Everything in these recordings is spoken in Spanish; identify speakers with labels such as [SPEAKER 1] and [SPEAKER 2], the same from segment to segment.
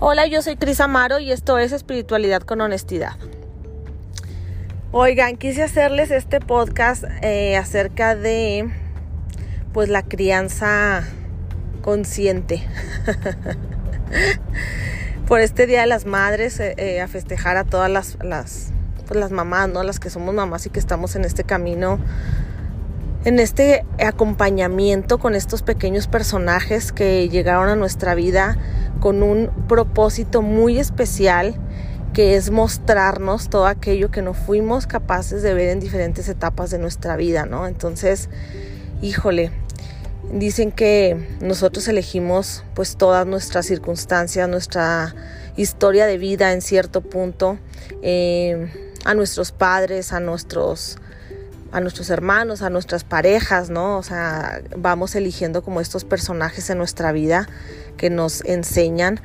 [SPEAKER 1] Hola, yo soy Cris Amaro y esto es Espiritualidad con Honestidad. Oigan, quise hacerles este podcast eh, acerca de pues la crianza consciente. Por este Día de las Madres, eh, eh, a festejar a todas las, las, pues, las mamás, ¿no? Las que somos mamás y que estamos en este camino en este acompañamiento con estos pequeños personajes que llegaron a nuestra vida con un propósito muy especial que es mostrarnos todo aquello que no fuimos capaces de ver en diferentes etapas de nuestra vida, ¿no? Entonces, híjole, dicen que nosotros elegimos pues todas nuestras circunstancias, nuestra historia de vida en cierto punto, eh, a nuestros padres, a nuestros a nuestros hermanos, a nuestras parejas, ¿no? O sea, vamos eligiendo como estos personajes en nuestra vida que nos enseñan,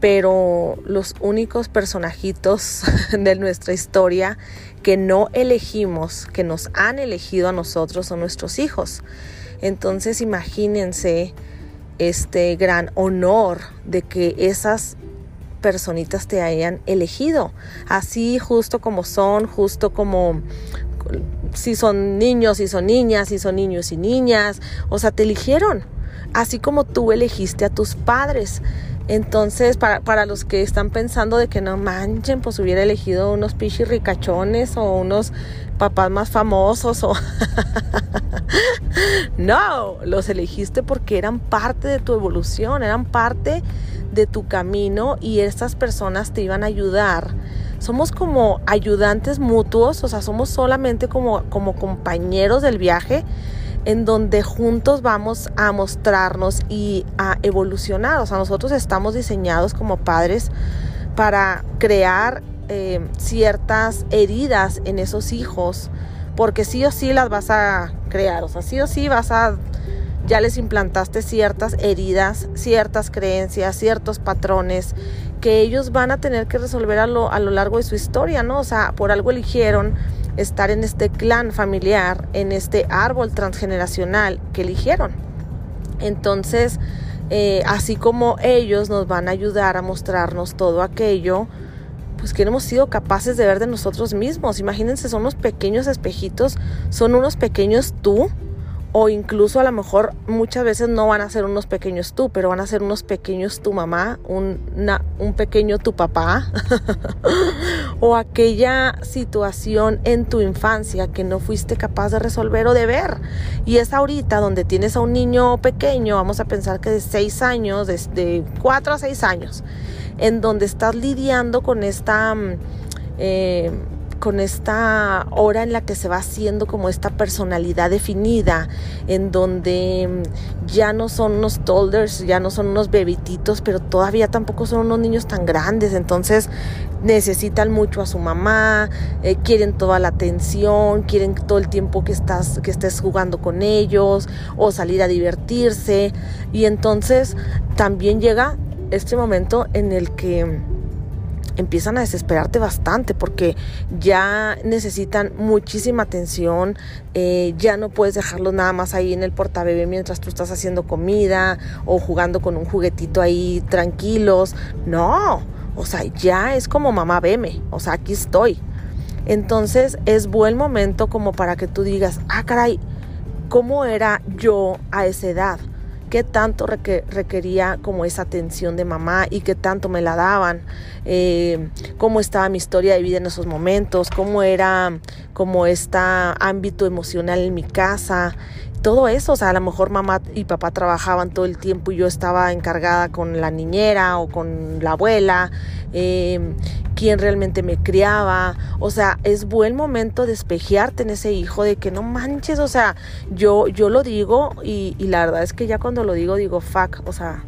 [SPEAKER 1] pero los únicos personajitos de nuestra historia que no elegimos, que nos han elegido a nosotros son nuestros hijos. Entonces imagínense este gran honor de que esas personitas te hayan elegido, así justo como son, justo como si son niños, si son niñas, si son niños y niñas, o sea, te eligieron, así como tú elegiste a tus padres. Entonces, para, para, los que están pensando de que no manchen, pues hubiera elegido unos pichis ricachones o unos papás más famosos o... no, los elegiste porque eran parte de tu evolución, eran parte de tu camino y estas personas te iban a ayudar somos como ayudantes mutuos, o sea, somos solamente como, como compañeros del viaje en donde juntos vamos a mostrarnos y a evolucionar. O sea, nosotros estamos diseñados como padres para crear eh, ciertas heridas en esos hijos, porque sí o sí las vas a crear, o sea, sí o sí vas a, ya les implantaste ciertas heridas, ciertas creencias, ciertos patrones que ellos van a tener que resolver a lo, a lo largo de su historia, ¿no? O sea, por algo eligieron estar en este clan familiar, en este árbol transgeneracional que eligieron. Entonces, eh, así como ellos nos van a ayudar a mostrarnos todo aquello, pues que hemos sido capaces de ver de nosotros mismos. Imagínense, son unos pequeños espejitos, son unos pequeños tú o incluso a lo mejor muchas veces no van a ser unos pequeños tú, pero van a ser unos pequeños tu mamá, un, un pequeño tu papá, o aquella situación en tu infancia que no fuiste capaz de resolver o de ver. Y es ahorita donde tienes a un niño pequeño, vamos a pensar que de 6 años, de 4 a 6 años, en donde estás lidiando con esta... Mm, eh, con esta hora en la que se va haciendo como esta personalidad definida, en donde mm, ya no son unos toddlers, ya no son unos bebititos, pero todavía tampoco son unos niños tan grandes, entonces necesitan mucho a su mamá, eh, quieren toda la atención, quieren todo el tiempo que estás que estés jugando con ellos o salir a divertirse. Y entonces también llega este momento en el que empiezan a desesperarte bastante porque ya necesitan muchísima atención, eh, ya no puedes dejarlos nada más ahí en el portabebé mientras tú estás haciendo comida o jugando con un juguetito ahí tranquilos. No, o sea, ya es como mamá, veme, o sea, aquí estoy. Entonces es buen momento como para que tú digas, ah, caray, ¿cómo era yo a esa edad? Qué tanto requería como esa atención de mamá y qué tanto me la daban, eh, cómo estaba mi historia de vida en esos momentos, cómo era como este ámbito emocional en mi casa, todo eso, o sea, a lo mejor mamá y papá trabajaban todo el tiempo y yo estaba encargada con la niñera o con la abuela, eh, quién realmente me criaba, o sea, es buen momento de en ese hijo, de que no manches, o sea, yo, yo lo digo y, y la verdad es que ya cuando lo digo, digo, fuck, o sea,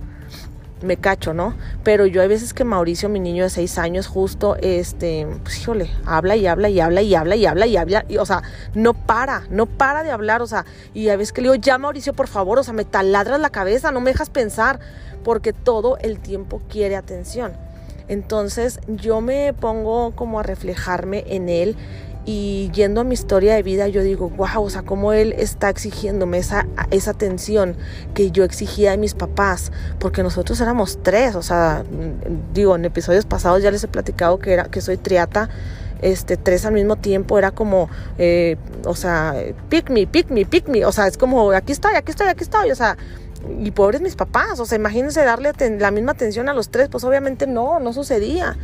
[SPEAKER 1] me cacho, ¿no? Pero yo hay veces que Mauricio, mi niño de seis años, justo, este, pues híjole, habla y habla y habla y habla y habla y habla, y, o sea, no para, no para de hablar, o sea, y a veces que le digo, ya Mauricio, por favor, o sea, me taladras la cabeza, no me dejas pensar, porque todo el tiempo quiere atención. Entonces yo me pongo como a reflejarme en él y yendo a mi historia de vida, yo digo, wow, o sea, cómo él está exigiéndome esa, esa atención que yo exigía de mis papás, porque nosotros éramos tres, o sea, digo, en episodios pasados ya les he platicado que, era, que soy triata, este, tres al mismo tiempo, era como, eh, o sea, pick me, pick me, pick me, o sea, es como, aquí estoy, aquí estoy, aquí estoy, o sea, y pobres mis papás, o sea, imagínense darle la misma atención a los tres, pues obviamente no, no sucedía.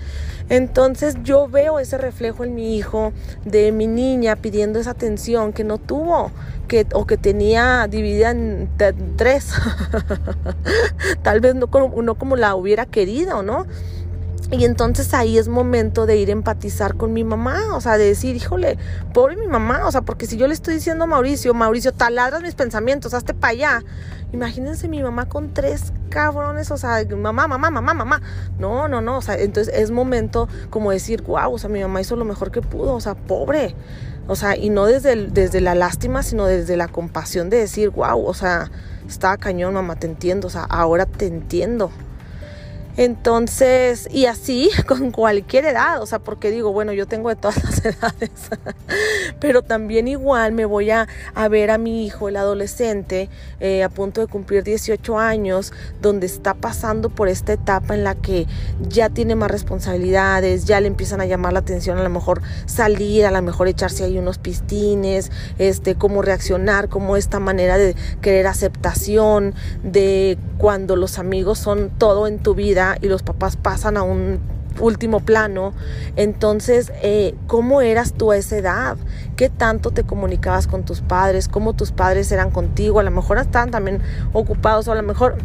[SPEAKER 1] Entonces yo veo ese reflejo en mi hijo de mi niña pidiendo esa atención que no tuvo, que, o que tenía dividida en tres, tal vez no no como la hubiera querido, ¿no? Y entonces ahí es momento de ir a empatizar con mi mamá, o sea, de decir, híjole, pobre mi mamá, o sea, porque si yo le estoy diciendo a Mauricio, Mauricio, taladras mis pensamientos, hazte para allá. Imagínense mi mamá con tres cabrones, o sea, mamá, mamá, mamá, mamá. No, no, no, o sea, entonces es momento como decir, wow, o sea, mi mamá hizo lo mejor que pudo, o sea, pobre. O sea, y no desde, desde la lástima, sino desde la compasión de decir, wow, o sea, estaba cañón, mamá, te entiendo, o sea, ahora te entiendo. Entonces, y así con cualquier edad, o sea, porque digo, bueno, yo tengo de todas las edades, pero también igual me voy a, ver a mi hijo, el adolescente, eh, a punto de cumplir 18 años, donde está pasando por esta etapa en la que ya tiene más responsabilidades, ya le empiezan a llamar la atención, a lo mejor salir, a lo mejor echarse ahí unos pistines, este, cómo reaccionar, cómo esta manera de querer aceptación, de cuando los amigos son todo en tu vida y los papás pasan a un último plano. Entonces, eh, ¿cómo eras tú a esa edad? ¿Qué tanto te comunicabas con tus padres? ¿Cómo tus padres eran contigo? A lo mejor estaban también ocupados o a lo mejor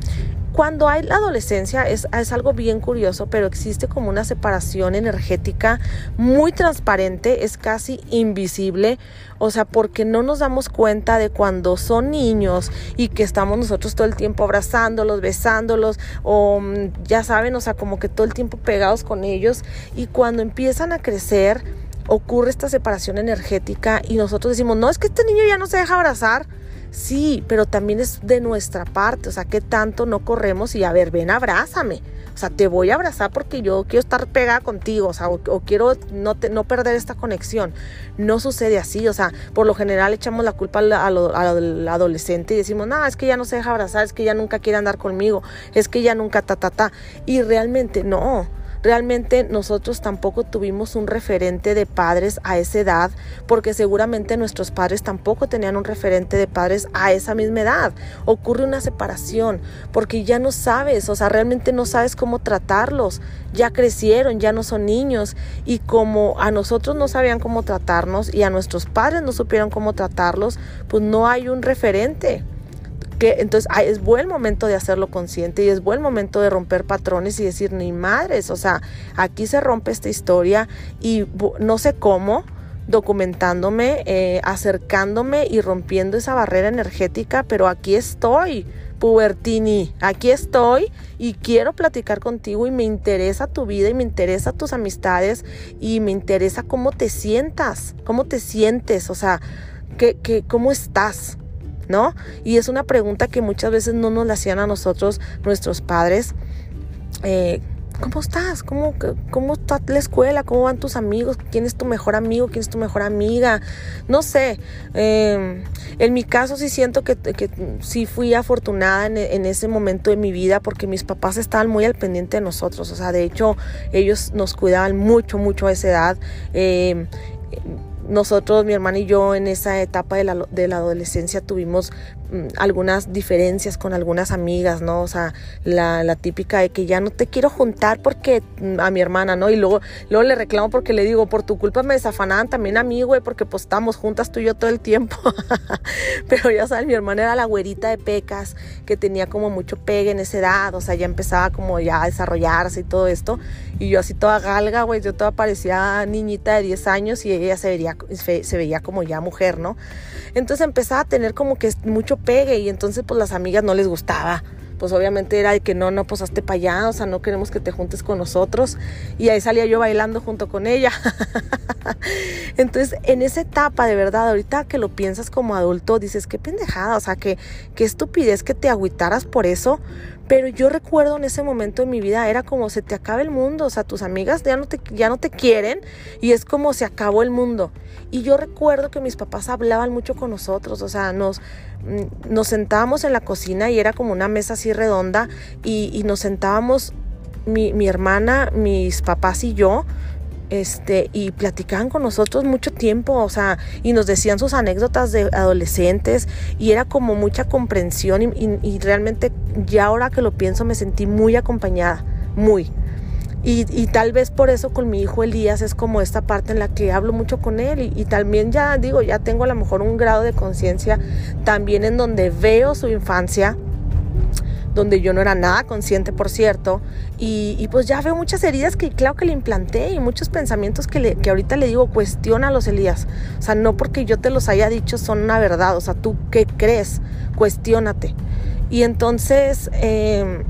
[SPEAKER 1] cuando hay la adolescencia es, algo bien curioso, pero existe como una separación energética muy transparente, es casi invisible, o sea, porque no nos damos cuenta de cuando son niños y que estamos nosotros todo el tiempo abrazándolos, besándolos, o mm, ya saben, o sea, como que todo el tiempo pegados con ellos, y cuando empiezan a crecer, ocurre esta separación energética y nosotros decimos, no, es que este niño ya no se deja abrazar Sí, pero también es de nuestra parte, o sea, que tanto no corremos y a ver, ven, abrázame. O sea, te voy a abrazar porque yo quiero estar pegada contigo, o sea, o, quiero no, no perder esta conexión. No sucede así, o sea, por lo general echamos la culpa al, al adolescente y decimos, no, es que ya no se deja abrazar, es que ya nunca quiere andar conmigo, es que ya nunca ta, ta, ta. Y realmente no realmente nosotros tampoco tuvimos un referente de padres a esa edad, porque seguramente nuestros padres tampoco tenían un referente de padres a esa misma edad. Ocurre una separación, porque ya no sabes, o sea, realmente no sabes cómo tratarlos. Ya crecieron, ya no son niños, y como a nosotros no sabían cómo tratarnos y a nuestros padres no supieron cómo tratarlos, pues no hay un referente entonces es buen momento de hacerlo consciente y es buen momento de romper patrones y decir, ni madres, o sea, aquí se rompe esta historia y no sé cómo, documentándome, eh, acercándome y rompiendo esa barrera energética, pero aquí estoy, Pubertini, aquí estoy y quiero platicar contigo y me interesa tu vida y me interesa tus amistades y me interesa cómo te sientas, cómo te sientes, o sea, que, que, cómo estás. ¿No? Y es una pregunta que muchas veces no nos la hacían a nosotros nuestros padres. Eh, ¿Cómo estás? ¿Cómo, ¿Cómo está la escuela? ¿Cómo van tus amigos? ¿Quién es tu mejor amigo? ¿Quién es tu mejor amiga? No sé. Em, en mi caso sí siento que, que sí fui afortunada en, en, ese momento de mi vida porque mis papás estaban muy al pendiente de nosotros. O sea, de hecho, ellos nos cuidaban mucho, mucho a esa edad. Eh, nosotros, mi hermana y yo, en esa etapa de la, de la adolescencia tuvimos mm, algunas diferencias con algunas amigas, ¿no? O sea, la, la, típica de que ya no te quiero juntar porque mm, a mi hermana, ¿no? Y luego, luego le reclamo porque le digo, por tu culpa me desafanaban también a mí, güey, porque pues estamos juntas tú y yo todo el tiempo. Pero ya sabes, mi hermana era la güerita de pecas, que tenía como mucho pegue en esa edad, o sea, ya empezaba como ya a desarrollarse y todo esto. Y yo así toda galga, güey, yo toda parecía niñita de 10 años y ella se vería se veía como ya mujer, ¿no? Entonces empezaba a tener como que mucho pegue y entonces pues las amigas no les gustaba. Pues obviamente era de que no, no, pues hazte para allá, o sea, no queremos que te juntes con nosotros. Y ahí salía yo bailando junto con ella. Entonces, en esa etapa, de verdad, ahorita que lo piensas como adulto, dices, qué pendejada, o sea, qué, qué estupidez que te agüitaras por eso Pero yo recuerdo en ese momento de mi vida, era como se te acaba el mundo, o sea, tus amigas ya no te, ya no te quieren y es como se acabó el mundo. Y yo recuerdo que mis papás hablaban mucho con nosotros, o sea, nos, mm, nos sentábamos en la cocina y era como una mesa así redonda y, y nos sentábamos mi, mi hermana, mis papás y yo este, y platicaban con nosotros mucho tiempo, o sea, y nos decían sus anécdotas de adolescentes y era como mucha comprensión y, realmente ya ahora que lo pienso me sentí muy acompañada, muy. Y, tal vez por eso con mi hijo Elías es como esta parte en la que hablo mucho con él y, y también ya digo, ya tengo a lo mejor un grado de conciencia también en donde veo su infancia donde yo no era nada consciente, por cierto, y, pues ya veo muchas heridas que claro que le implanté y muchos pensamientos que, le, que ahorita le digo, cuestiona los Elías. O sea, no porque yo te los haya dicho son una verdad, o sea, tú qué crees, cuestiónate. Y entonces eh,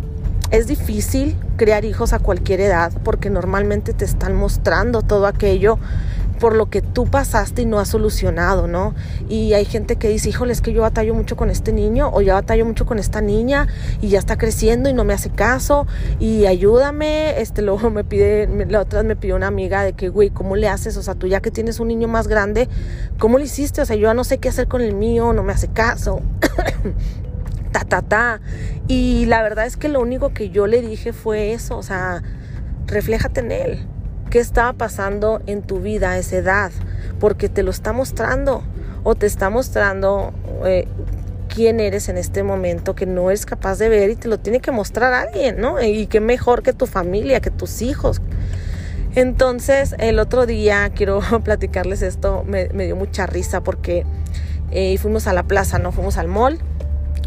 [SPEAKER 1] es difícil crear hijos a cualquier edad porque normalmente te están mostrando todo aquello por lo que tú pasaste y no has solucionado, ¿no? Y hay gente que dice, híjole, es que yo batallo mucho con este niño o ya batallo mucho con esta niña y ya está creciendo y no me hace caso y ayúdame. Este, luego me pide, la otra me pidió una amiga de que, güey, ¿cómo le haces? O sea, tú ya que tienes un niño más grande, ¿cómo le hiciste? O sea, yo ya no sé qué hacer con el mío, no me hace caso. ta, ta, ta. Y la verdad es que lo único que yo le dije fue eso, o sea, refléjate en él qué estaba pasando en tu vida a esa edad, porque te lo está mostrando o te está mostrando eh, quién eres en este momento que no eres capaz de ver y te lo tiene que mostrar alguien, ¿no? Y qué mejor que tu familia, que tus hijos. Entonces, el otro día, quiero platicarles esto, me, dio mucha risa porque eh, fuimos a la plaza, ¿no? Fuimos al mall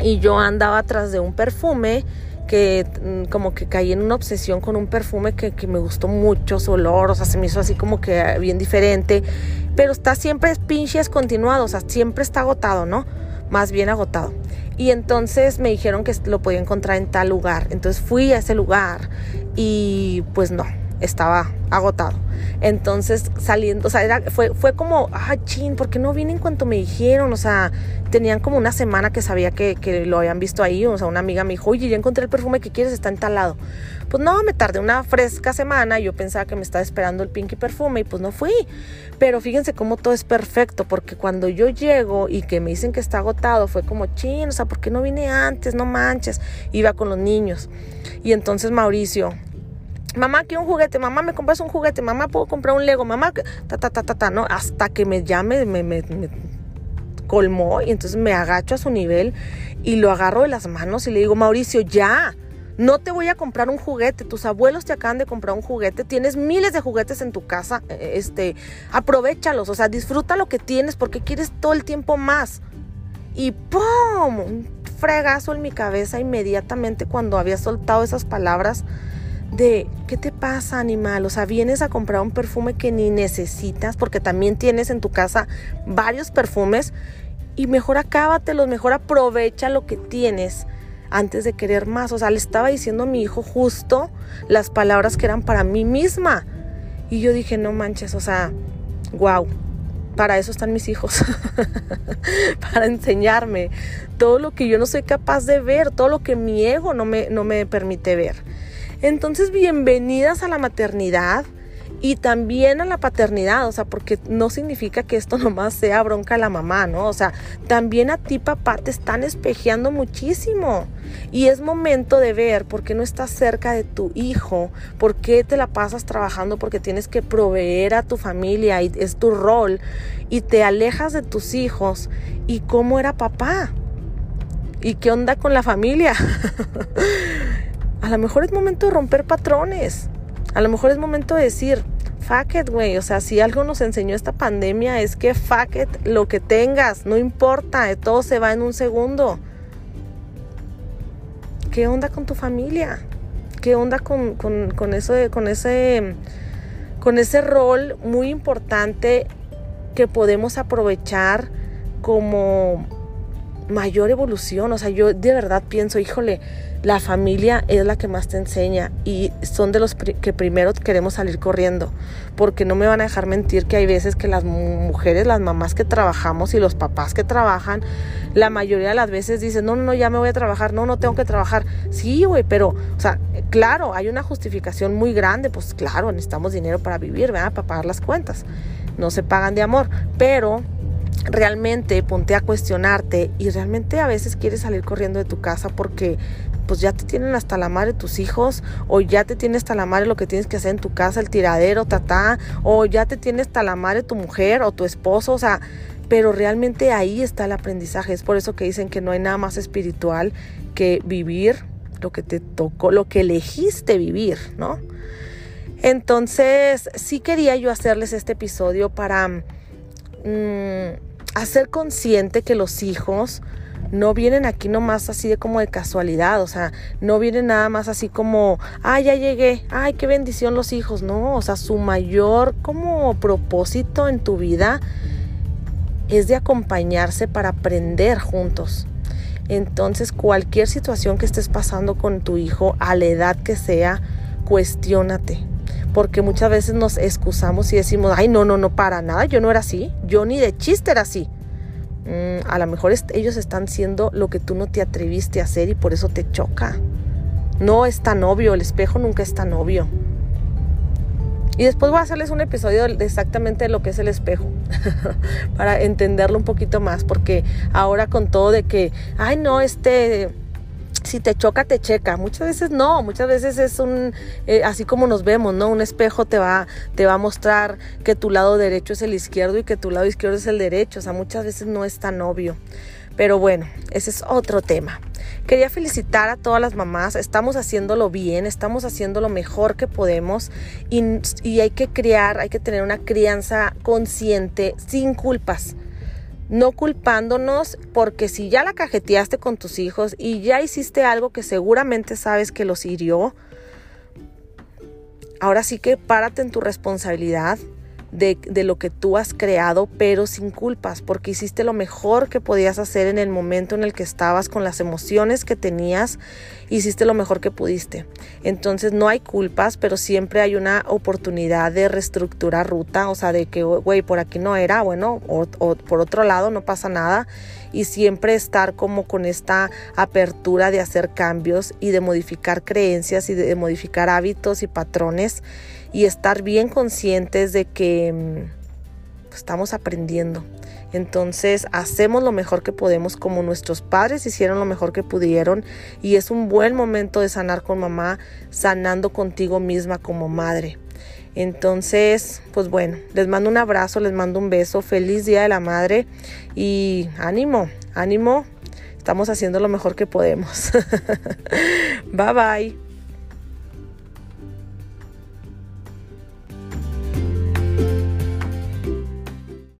[SPEAKER 1] y yo andaba atrás de un perfume que mm, como que caí en una obsesión con un perfume que, me gustó mucho su olor, o sea, se me hizo así como que bien diferente, pero está siempre pinches continuado, o sea, siempre está agotado, ¿no? Más bien agotado. Y entonces me dijeron que lo podía encontrar en tal lugar. Entonces fui a ese lugar y pues no, estaba agotado. Entonces saliendo, o sea, fue, fue como, ah, chin, ¿por qué no vine en cuanto me dijeron? O sea, tenían como una semana que sabía que, que, lo habían visto ahí. O sea, una amiga me dijo, oye, ya encontré el perfume que quieres, está en tal lado. Pues no, me tardé una fresca semana. Yo pensaba que me estaba esperando el Pinky perfume y pues no fui. Pero fíjense cómo todo es perfecto, porque cuando yo llego y que me dicen que está agotado, fue como, chin, o sea, ¿por qué no vine antes? No manches. Iba con los niños. Y entonces Mauricio, mamá quiero un juguete, mamá me compras un juguete, mamá puedo comprar un Lego, mamá, ta, ta, ta, ta, ta, ¿no? Hasta que me llame, me, me, colmó y entonces me agacho a su nivel y lo agarro de las manos y le digo, Mauricio, ya, no te voy a comprar un juguete, tus abuelos te acaban de comprar un juguete, tienes miles de juguetes en tu casa, e, este, aprovechalos, o sea, disfruta lo que tienes porque quieres todo el tiempo más. Y ¡pum! Un fregazo en mi cabeza inmediatamente cuando había soltado esas palabras de ¿qué te pasa animal? O sea, vienes a comprar un perfume que ni necesitas porque también tienes en tu casa varios perfumes y mejor acábatelos, mejor aprovecha lo que tienes antes de querer más. O sea, le estaba diciendo a mi hijo justo las palabras que eran para mí misma. Y yo dije, no manches, o sea, wow, para eso están mis hijos, para enseñarme todo lo que yo no soy capaz de ver, todo lo que mi ego no me, no me permite ver. Entonces, bienvenidas a la maternidad y también a la paternidad, o sea, porque no significa que esto nomás sea bronca a la mamá, ¿no? O sea, también a ti papá te están espejeando muchísimo y es momento de ver por qué no estás cerca de tu hijo, por qué te la pasas trabajando porque tienes que proveer a tu familia y es tu rol y te alejas de tus hijos y cómo era papá y qué onda con la familia. a lo mejor es momento de romper patrones. A lo mejor es momento de decir, fuck it, güey. O sea, si algo nos enseñó esta pandemia es que fuck it, lo que tengas, no importa, todo se va en un segundo. ¿Qué onda con tu familia? ¿Qué onda con, con, con eso con ese, con ese rol muy importante que podemos aprovechar como mayor evolución. O sea, yo de verdad pienso, híjole, la familia es la que más te enseña y son de los que primero queremos salir corriendo, porque no me van a dejar mentir que hay veces que las mujeres, las mamás que trabajamos y los papás que trabajan, la mayoría de las veces dicen, no, no, no, ya me voy a trabajar, no, no tengo que trabajar. Sí, güey, pero, o sea, claro, hay una justificación muy grande, pues claro, necesitamos dinero para vivir, ¿verdad? Para pagar las cuentas. No se pagan de amor, pero realmente ponte a cuestionarte y realmente a veces quieres salir corriendo de tu casa porque pues ya te tienen hasta la madre tus hijos, o ya te tiene hasta la madre lo que tienes que hacer en tu casa, el tiradero, tatá, o ya te tiene hasta la madre tu mujer o tu esposo, o sea, pero realmente ahí está el aprendizaje. Es por eso que dicen que no hay nada más espiritual que vivir lo que te tocó, lo que elegiste vivir, ¿no? Entonces, sí quería yo hacerles este episodio para mm, hacer consciente que los hijos no vienen aquí nomás así de como de casualidad, o sea, no vienen nada más así como, ay, ya llegué, ay, qué bendición los hijos, no, o sea, su mayor como propósito en tu vida es de acompañarse para aprender juntos. Entonces, cualquier situación que estés pasando con tu hijo, a la edad que sea, cuestiónate. Porque muchas veces nos excusamos y decimos, ay, no, no, no, para nada, yo no era así, yo ni de chiste era así. Mm, a lo mejor ellos están siendo lo que tú no te atreviste a hacer y por eso te choca. No es tan obvio, el espejo nunca es tan obvio. Y después voy a hacerles un episodio de exactamente lo que es el espejo, para entenderlo un poquito más, porque ahora con todo de que, ay no, este, si te choca, te checa. Muchas veces no, muchas veces es un, eh, así como nos vemos, ¿no? Un espejo te va, te va a mostrar que tu lado derecho es el izquierdo y que tu lado izquierdo es el derecho. O sea, muchas veces no es tan obvio. Pero bueno, ese es otro tema. Quería felicitar a todas las mamás, estamos haciéndolo bien, estamos haciendo lo mejor que podemos y, y hay que criar, hay que tener una crianza consciente, sin culpas no culpándonos porque si ya la cajeteaste con tus hijos y ya hiciste algo que seguramente sabes que los hirió, ahora sí que párate en tu responsabilidad de, lo que tú has creado, pero sin culpas, porque hiciste lo mejor que podías hacer en el momento en el que estabas, con las emociones que tenías, hiciste lo mejor que pudiste. Entonces no hay culpas, pero siempre hay una oportunidad de reestructurar ruta, o sea, de que, güey, por aquí no era, bueno, o, o por otro lado no pasa nada, y siempre estar como con esta apertura de hacer cambios y de modificar creencias y de modificar hábitos y patrones y estar bien conscientes de que mm, estamos aprendiendo. Entonces hacemos lo mejor que podemos como nuestros padres hicieron lo mejor que pudieron y es un buen momento de sanar con mamá, sanando contigo misma como madre. Entonces, pues bueno, les mando un abrazo, les mando un beso, feliz Día de la Madre y ánimo, ánimo, estamos haciendo lo mejor que podemos. bye bye.